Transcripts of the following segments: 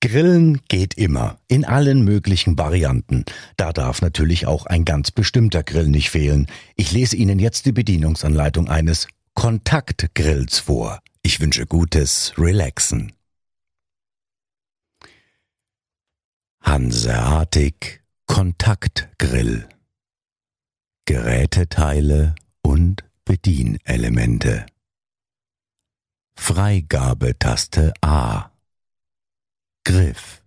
Grillen geht immer, in allen möglichen Varianten. Da darf natürlich auch ein ganz bestimmter Grill nicht fehlen. Ich lese Ihnen jetzt die Bedienungsanleitung eines Kontaktgrills vor. Ich wünsche gutes Relaxen. Hanseatic Kontaktgrill Geräteteile und Bedienelemente Freigabetaste A Griff.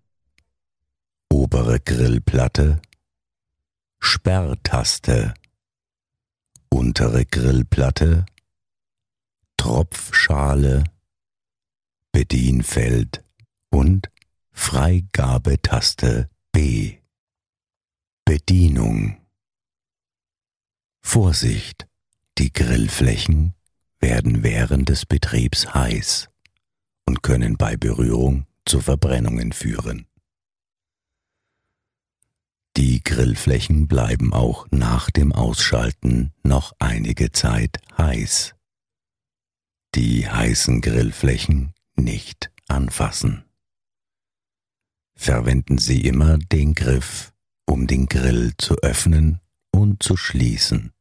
Obere Grillplatte. Sperrtaste. Untere Grillplatte. Tropfschale. Bedienfeld und Freigabetaste B. Bedienung. Vorsicht, die Grillflächen werden während des Betriebs heiß und können bei Berührung zu Verbrennungen führen. Die Grillflächen bleiben auch nach dem Ausschalten noch einige Zeit heiß. Die heißen Grillflächen nicht anfassen. Verwenden Sie immer den Griff, um den Grill zu öffnen und zu schließen.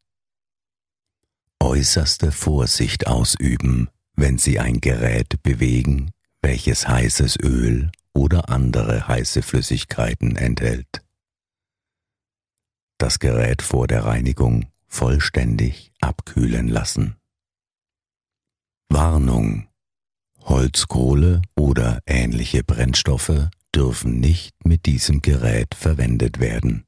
Äußerste Vorsicht ausüben, wenn Sie ein Gerät bewegen, welches heißes Öl oder andere heiße Flüssigkeiten enthält. Das Gerät vor der Reinigung vollständig abkühlen lassen. Warnung. Holzkohle oder ähnliche Brennstoffe dürfen nicht mit diesem Gerät verwendet werden.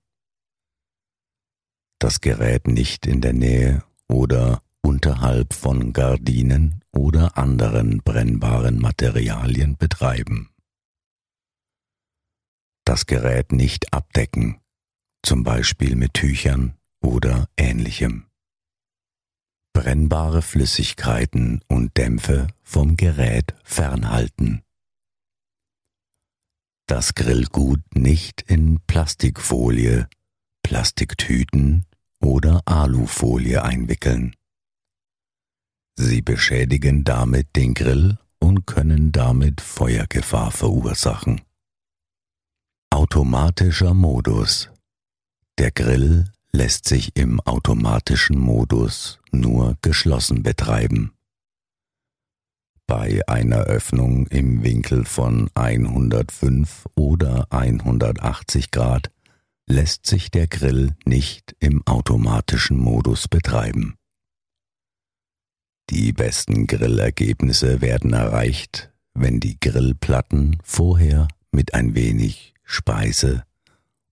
Das Gerät nicht in der Nähe oder unterhalb von Gardinen oder anderen brennbaren Materialien betreiben. Das Gerät nicht abdecken, zum Beispiel mit Tüchern oder ähnlichem. Brennbare Flüssigkeiten und Dämpfe vom Gerät fernhalten. Das Grillgut nicht in Plastikfolie, Plastiktüten oder Alufolie einwickeln. Sie beschädigen damit den Grill und können damit Feuergefahr verursachen. Automatischer Modus. Der Grill lässt sich im automatischen Modus nur geschlossen betreiben. Bei einer Öffnung im Winkel von 105 oder 180 Grad lässt sich der Grill nicht im automatischen Modus betreiben. Die besten Grillergebnisse werden erreicht, wenn die Grillplatten vorher mit ein wenig Speise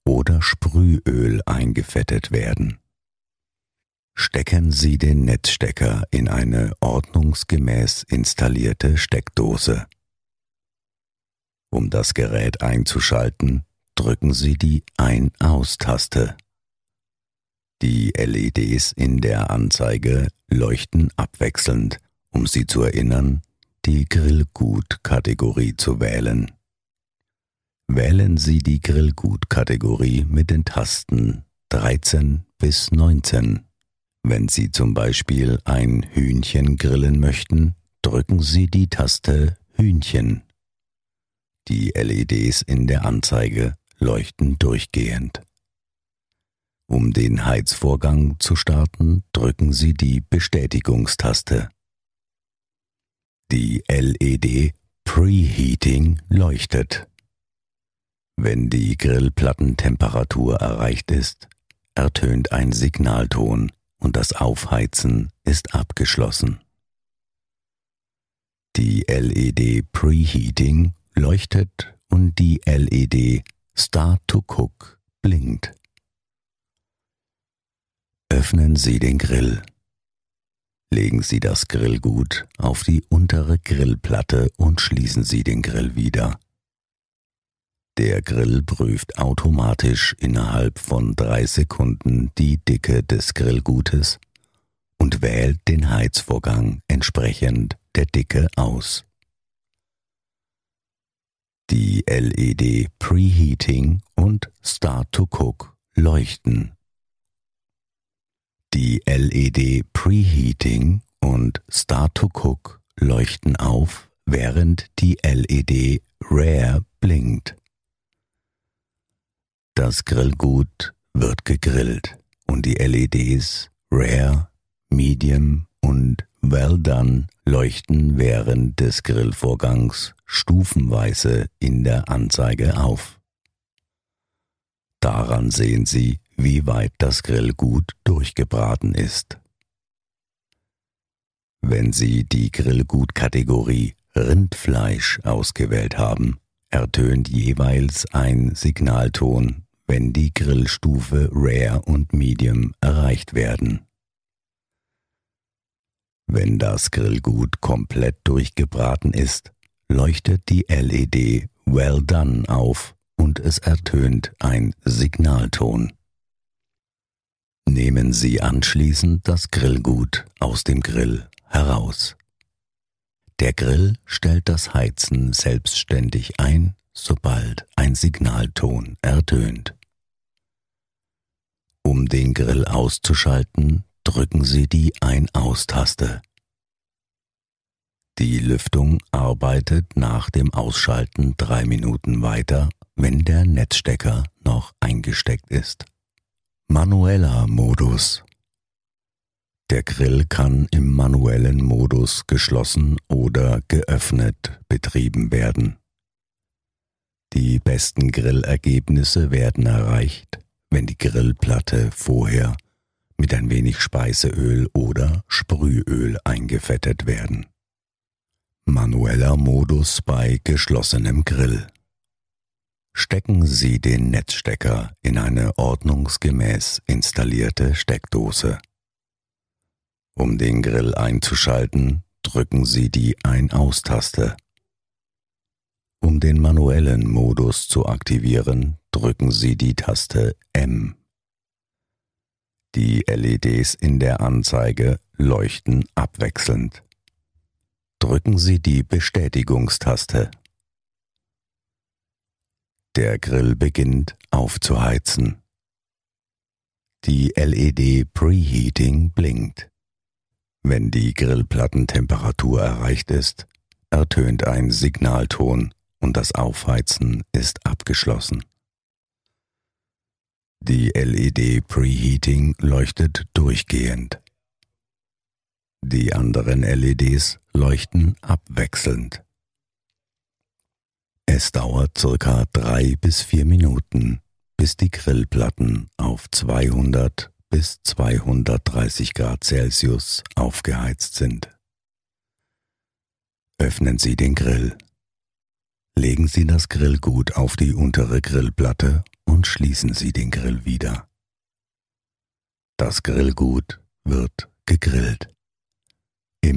oder Sprühöl eingefettet werden. Stecken Sie den Netzstecker in eine ordnungsgemäß installierte Steckdose. Um das Gerät einzuschalten, drücken Sie die Ein-Aus-Taste. Die LEDs in der Anzeige leuchten abwechselnd, um Sie zu erinnern, die Grillgut-Kategorie zu wählen. Wählen Sie die Grillgut-Kategorie mit den Tasten 13 bis 19. Wenn Sie zum Beispiel ein Hühnchen grillen möchten, drücken Sie die Taste Hühnchen. Die LEDs in der Anzeige leuchten durchgehend. Um den Heizvorgang zu starten, drücken Sie die Bestätigungstaste. Die LED Preheating leuchtet. Wenn die Grillplattentemperatur erreicht ist, ertönt ein Signalton und das Aufheizen ist abgeschlossen. Die LED Preheating leuchtet und die LED Start to Cook blinkt. Öffnen Sie den Grill. Legen Sie das Grillgut auf die untere Grillplatte und schließen Sie den Grill wieder. Der Grill prüft automatisch innerhalb von drei Sekunden die Dicke des Grillgutes und wählt den Heizvorgang entsprechend der Dicke aus. Die LED Preheating und Start to Cook leuchten. Die LED Preheating und Start to Cook leuchten auf, während die LED Rare blinkt. Das Grillgut wird gegrillt und die LEDs Rare, Medium und Well Done leuchten während des Grillvorgangs stufenweise in der Anzeige auf. Daran sehen Sie, wie weit das Grillgut durchgebraten ist. Wenn Sie die Grillgut-Kategorie Rindfleisch ausgewählt haben, ertönt jeweils ein Signalton wenn die Grillstufe Rare und Medium erreicht werden. Wenn das Grillgut komplett durchgebraten ist, leuchtet die LED Well Done auf und es ertönt ein Signalton. Nehmen Sie anschließend das Grillgut aus dem Grill heraus. Der Grill stellt das Heizen selbstständig ein, sobald ein Signalton ertönt. Um den Grill auszuschalten, drücken Sie die Ein-Aus-Taste. Die Lüftung arbeitet nach dem Ausschalten drei Minuten weiter, wenn der Netzstecker noch eingesteckt ist. Manueller Modus Der Grill kann im manuellen Modus geschlossen oder geöffnet betrieben werden. Die besten Grillergebnisse werden erreicht, wenn die Grillplatte vorher mit ein wenig Speiseöl oder Sprühöl eingefettet werden. Manueller Modus bei geschlossenem Grill. Stecken Sie den Netzstecker in eine ordnungsgemäß installierte Steckdose. Um den Grill einzuschalten, drücken Sie die Ein-Aus-Taste. Um den manuellen Modus zu aktivieren, drücken Sie die Taste M. Die LEDs in der Anzeige leuchten abwechselnd. Drücken Sie die Bestätigungstaste. Der Grill beginnt aufzuheizen. Die LED Preheating blinkt. Wenn die Grillplattentemperatur erreicht ist, ertönt ein Signalton und das Aufheizen ist abgeschlossen. Die LED Preheating leuchtet durchgehend. Die anderen LEDs leuchten abwechselnd. Es dauert circa drei bis vier Minuten, bis die Grillplatten auf 200 bis 230 Grad Celsius aufgeheizt sind. Öffnen Sie den Grill. Legen Sie das Grillgut auf die untere Grillplatte und schließen Sie den Grill wieder. Das Grillgut wird gegrillt.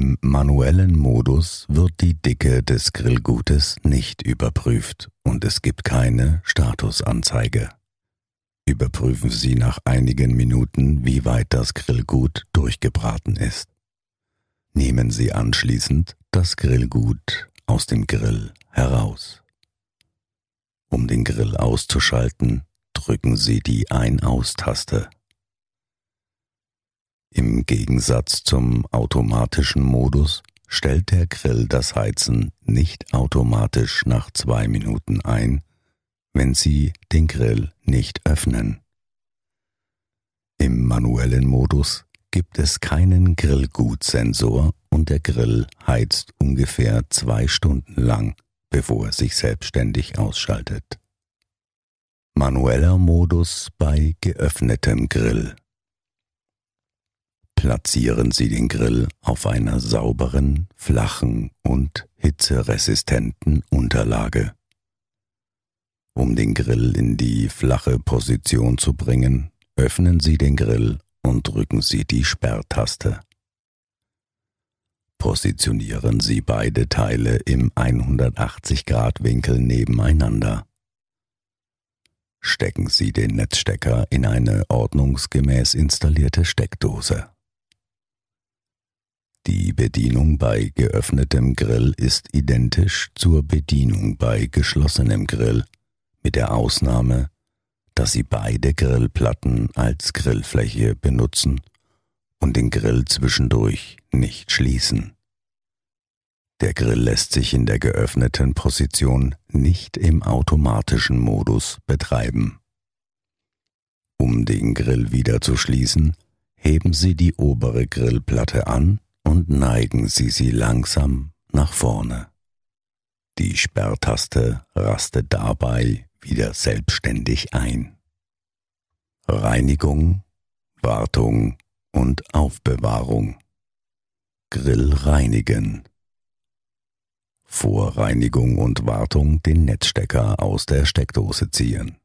Im manuellen Modus wird die Dicke des Grillgutes nicht überprüft und es gibt keine Statusanzeige. Überprüfen Sie nach einigen Minuten, wie weit das Grillgut durchgebraten ist. Nehmen Sie anschließend das Grillgut aus dem Grill heraus. Um den Grill auszuschalten, drücken Sie die Ein-Aus-Taste. Im Gegensatz zum automatischen Modus stellt der Grill das Heizen nicht automatisch nach zwei Minuten ein, wenn Sie den Grill nicht öffnen. Im manuellen Modus gibt es keinen Grillgutsensor und der Grill heizt ungefähr zwei Stunden lang bevor er sich selbstständig ausschaltet. Manueller Modus bei geöffnetem Grill. Platzieren Sie den Grill auf einer sauberen, flachen und hitzeresistenten Unterlage. Um den Grill in die flache Position zu bringen, öffnen Sie den Grill und drücken Sie die Sperrtaste. Positionieren Sie beide Teile im 180 Grad Winkel nebeneinander. Stecken Sie den Netzstecker in eine ordnungsgemäß installierte Steckdose. Die Bedienung bei geöffnetem Grill ist identisch zur Bedienung bei geschlossenem Grill, mit der Ausnahme, dass Sie beide Grillplatten als Grillfläche benutzen und den Grill zwischendurch nicht schließen. Der Grill lässt sich in der geöffneten Position nicht im automatischen Modus betreiben. Um den Grill wieder zu schließen, heben Sie die obere Grillplatte an und neigen Sie sie langsam nach vorne. Die Sperrtaste rastet dabei wieder selbstständig ein. Reinigung, Wartung und Aufbewahrung. Grill reinigen. Vor Reinigung und Wartung den Netzstecker aus der Steckdose ziehen.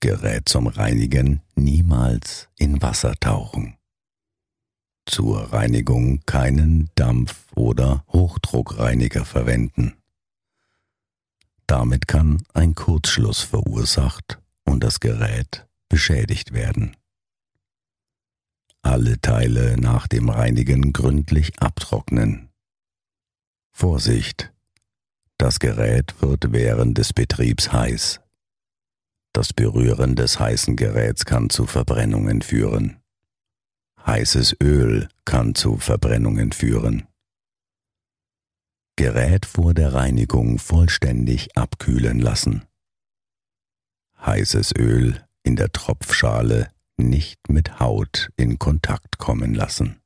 Gerät zum Reinigen niemals in Wasser tauchen. Zur Reinigung keinen Dampf- oder Hochdruckreiniger verwenden. Damit kann ein Kurzschluss verursacht und das Gerät beschädigt werden. Alle Teile nach dem Reinigen gründlich abtrocknen. Vorsicht! Das Gerät wird während des Betriebs heiß. Das Berühren des heißen Geräts kann zu Verbrennungen führen. Heißes Öl kann zu Verbrennungen führen. Gerät vor der Reinigung vollständig abkühlen lassen. Heißes Öl in der Tropfschale nicht mit Haut in Kontakt kommen lassen.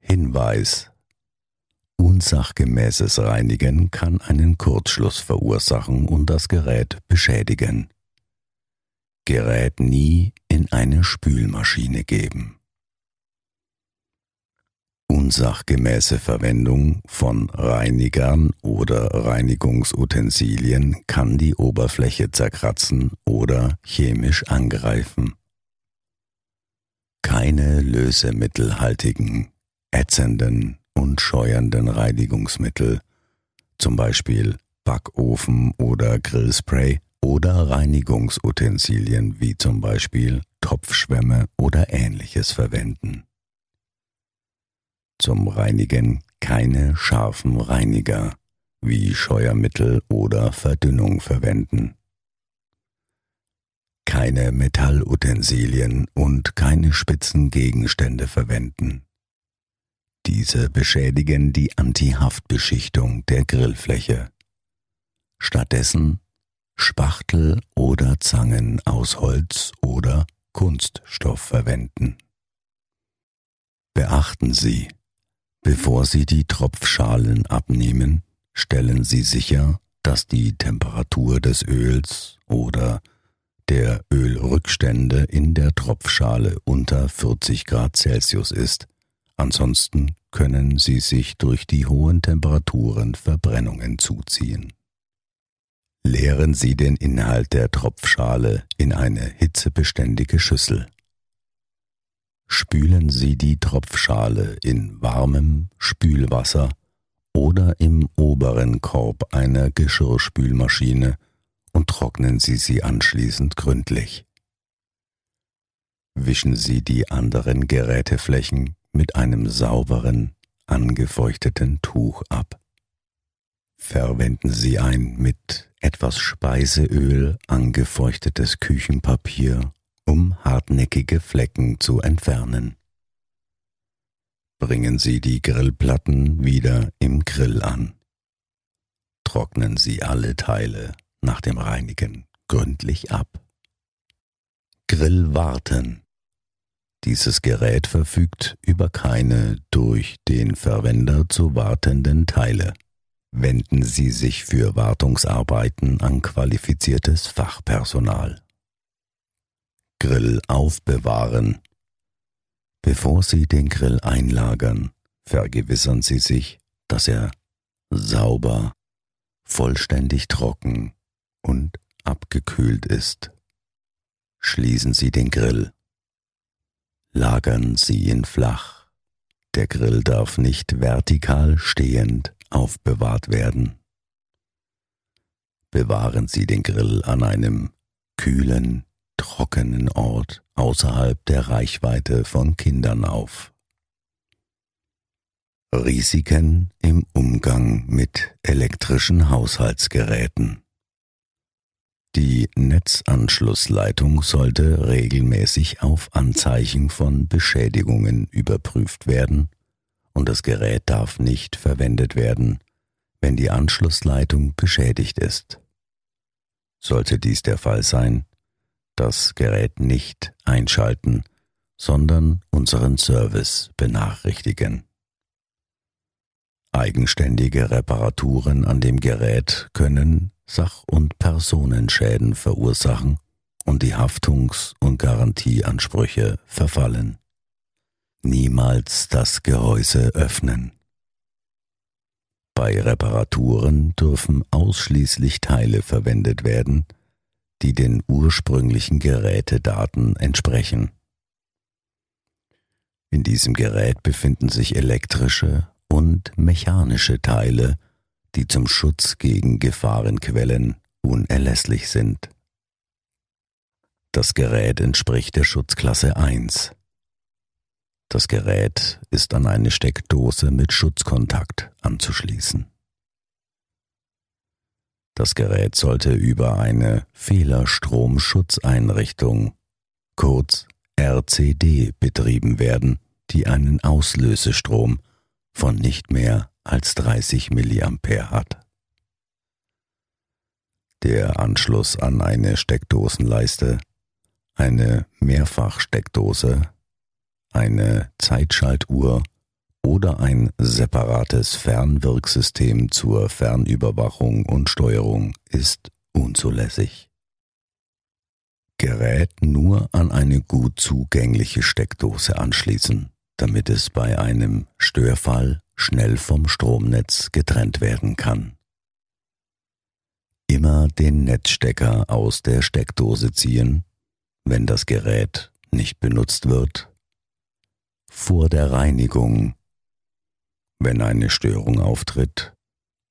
Hinweis Unsachgemäßes Reinigen kann einen Kurzschluss verursachen und das Gerät beschädigen. Gerät nie in eine Spülmaschine geben. Unsachgemäße Verwendung von Reinigern oder Reinigungsutensilien kann die Oberfläche zerkratzen oder chemisch angreifen. Keine lösemittelhaltigen, ätzenden und scheuernden Reinigungsmittel, zum Beispiel Backofen oder Grillspray oder Reinigungsutensilien wie zum Beispiel Topfschwämme oder ähnliches verwenden. Zum Reinigen keine scharfen Reiniger wie Scheuermittel oder Verdünnung verwenden. Keine Metallutensilien und keine spitzen Gegenstände verwenden. Diese beschädigen die Antihaftbeschichtung der Grillfläche. Stattdessen Spachtel oder Zangen aus Holz oder Kunststoff verwenden. Beachten Sie, bevor Sie die Tropfschalen abnehmen, stellen Sie sicher, dass die Temperatur des Öls oder der Ölrückstände in der Tropfschale unter 40 Grad Celsius ist Ansonsten können sie sich durch die hohen Temperaturen Verbrennungen zuziehen. Leeren Sie den Inhalt der Tropfschale in eine hitzebeständige Schüssel. Spülen Sie die Tropfschale in warmem Spülwasser oder im oberen Korb einer Geschirrspülmaschine und trocknen Sie sie anschließend gründlich. Wischen Sie die anderen Geräteflächen mit einem sauberen, angefeuchteten Tuch ab. Verwenden Sie ein mit etwas Speiseöl angefeuchtetes Küchenpapier, um hartnäckige Flecken zu entfernen. Bringen Sie die Grillplatten wieder im Grill an. Trocknen Sie alle Teile nach dem Reinigen gründlich ab. Grill warten. Dieses Gerät verfügt über keine durch den Verwender zu wartenden Teile. Wenden Sie sich für Wartungsarbeiten an qualifiziertes Fachpersonal. Grill aufbewahren. Bevor Sie den Grill einlagern, vergewissern Sie sich, dass er sauber, vollständig trocken und abgekühlt ist. Schließen Sie den Grill lagern Sie ihn flach. Der Grill darf nicht vertikal stehend aufbewahrt werden. Bewahren Sie den Grill an einem kühlen, trockenen Ort außerhalb der Reichweite von Kindern auf. Risiken im Umgang mit elektrischen Haushaltsgeräten. Die Netzanschlussleitung sollte regelmäßig auf Anzeichen von Beschädigungen überprüft werden und das Gerät darf nicht verwendet werden, wenn die Anschlussleitung beschädigt ist. Sollte dies der Fall sein, das Gerät nicht einschalten, sondern unseren Service benachrichtigen. Eigenständige Reparaturen an dem Gerät können Sach- und Personenschäden verursachen und die Haftungs- und Garantieansprüche verfallen. Niemals das Gehäuse öffnen. Bei Reparaturen dürfen ausschließlich Teile verwendet werden, die den ursprünglichen Gerätedaten entsprechen. In diesem Gerät befinden sich elektrische und mechanische Teile, die zum Schutz gegen Gefahrenquellen unerlässlich sind. Das Gerät entspricht der Schutzklasse 1. Das Gerät ist an eine Steckdose mit Schutzkontakt anzuschließen. Das Gerät sollte über eine Fehlerstromschutzeinrichtung, kurz RCD, betrieben werden, die einen Auslösestrom von nicht mehr als 30 mA hat. Der Anschluss an eine Steckdosenleiste, eine Mehrfachsteckdose, eine Zeitschaltuhr oder ein separates Fernwirksystem zur Fernüberwachung und Steuerung ist unzulässig. Gerät nur an eine gut zugängliche Steckdose anschließen, damit es bei einem Störfall schnell vom Stromnetz getrennt werden kann. Immer den Netzstecker aus der Steckdose ziehen, wenn das Gerät nicht benutzt wird. Vor der Reinigung, wenn eine Störung auftritt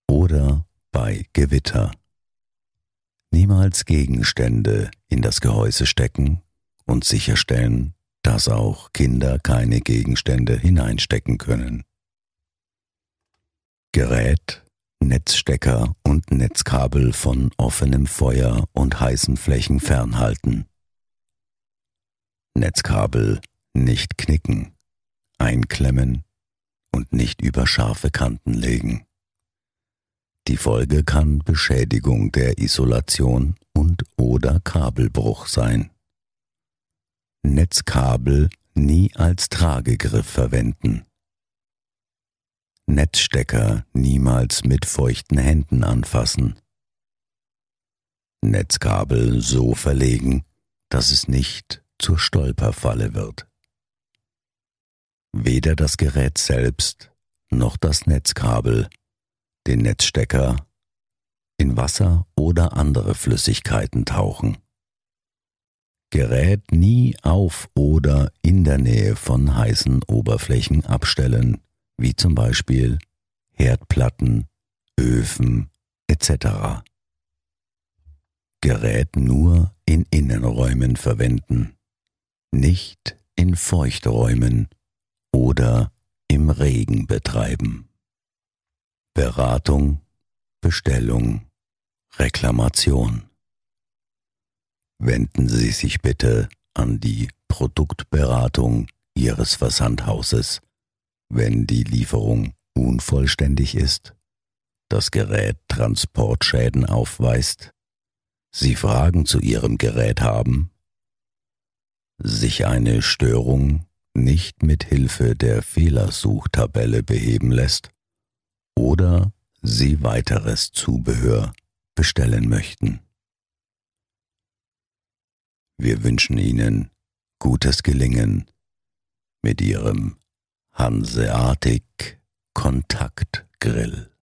oder bei Gewitter. Niemals Gegenstände in das Gehäuse stecken und sicherstellen, dass auch Kinder keine Gegenstände hineinstecken können. Gerät, Netzstecker und Netzkabel von offenem Feuer und heißen Flächen fernhalten. Netzkabel nicht knicken, einklemmen und nicht über scharfe Kanten legen. Die Folge kann Beschädigung der Isolation und oder Kabelbruch sein. Netzkabel nie als Tragegriff verwenden. Netzstecker niemals mit feuchten Händen anfassen. Netzkabel so verlegen, dass es nicht zur Stolperfalle wird. Weder das Gerät selbst noch das Netzkabel, den Netzstecker in Wasser oder andere Flüssigkeiten tauchen. Gerät nie auf oder in der Nähe von heißen Oberflächen abstellen wie zum Beispiel Herdplatten, Öfen etc. Gerät nur in Innenräumen verwenden, nicht in Feuchträumen oder im Regen betreiben. Beratung, Bestellung, Reklamation. Wenden Sie sich bitte an die Produktberatung Ihres Versandhauses wenn die Lieferung unvollständig ist, das Gerät Transportschäden aufweist, Sie Fragen zu Ihrem Gerät haben, sich eine Störung nicht mit Hilfe der Fehlersuchtabelle beheben lässt oder Sie weiteres Zubehör bestellen möchten. Wir wünschen Ihnen gutes Gelingen mit Ihrem Hanseatic Kontaktgrill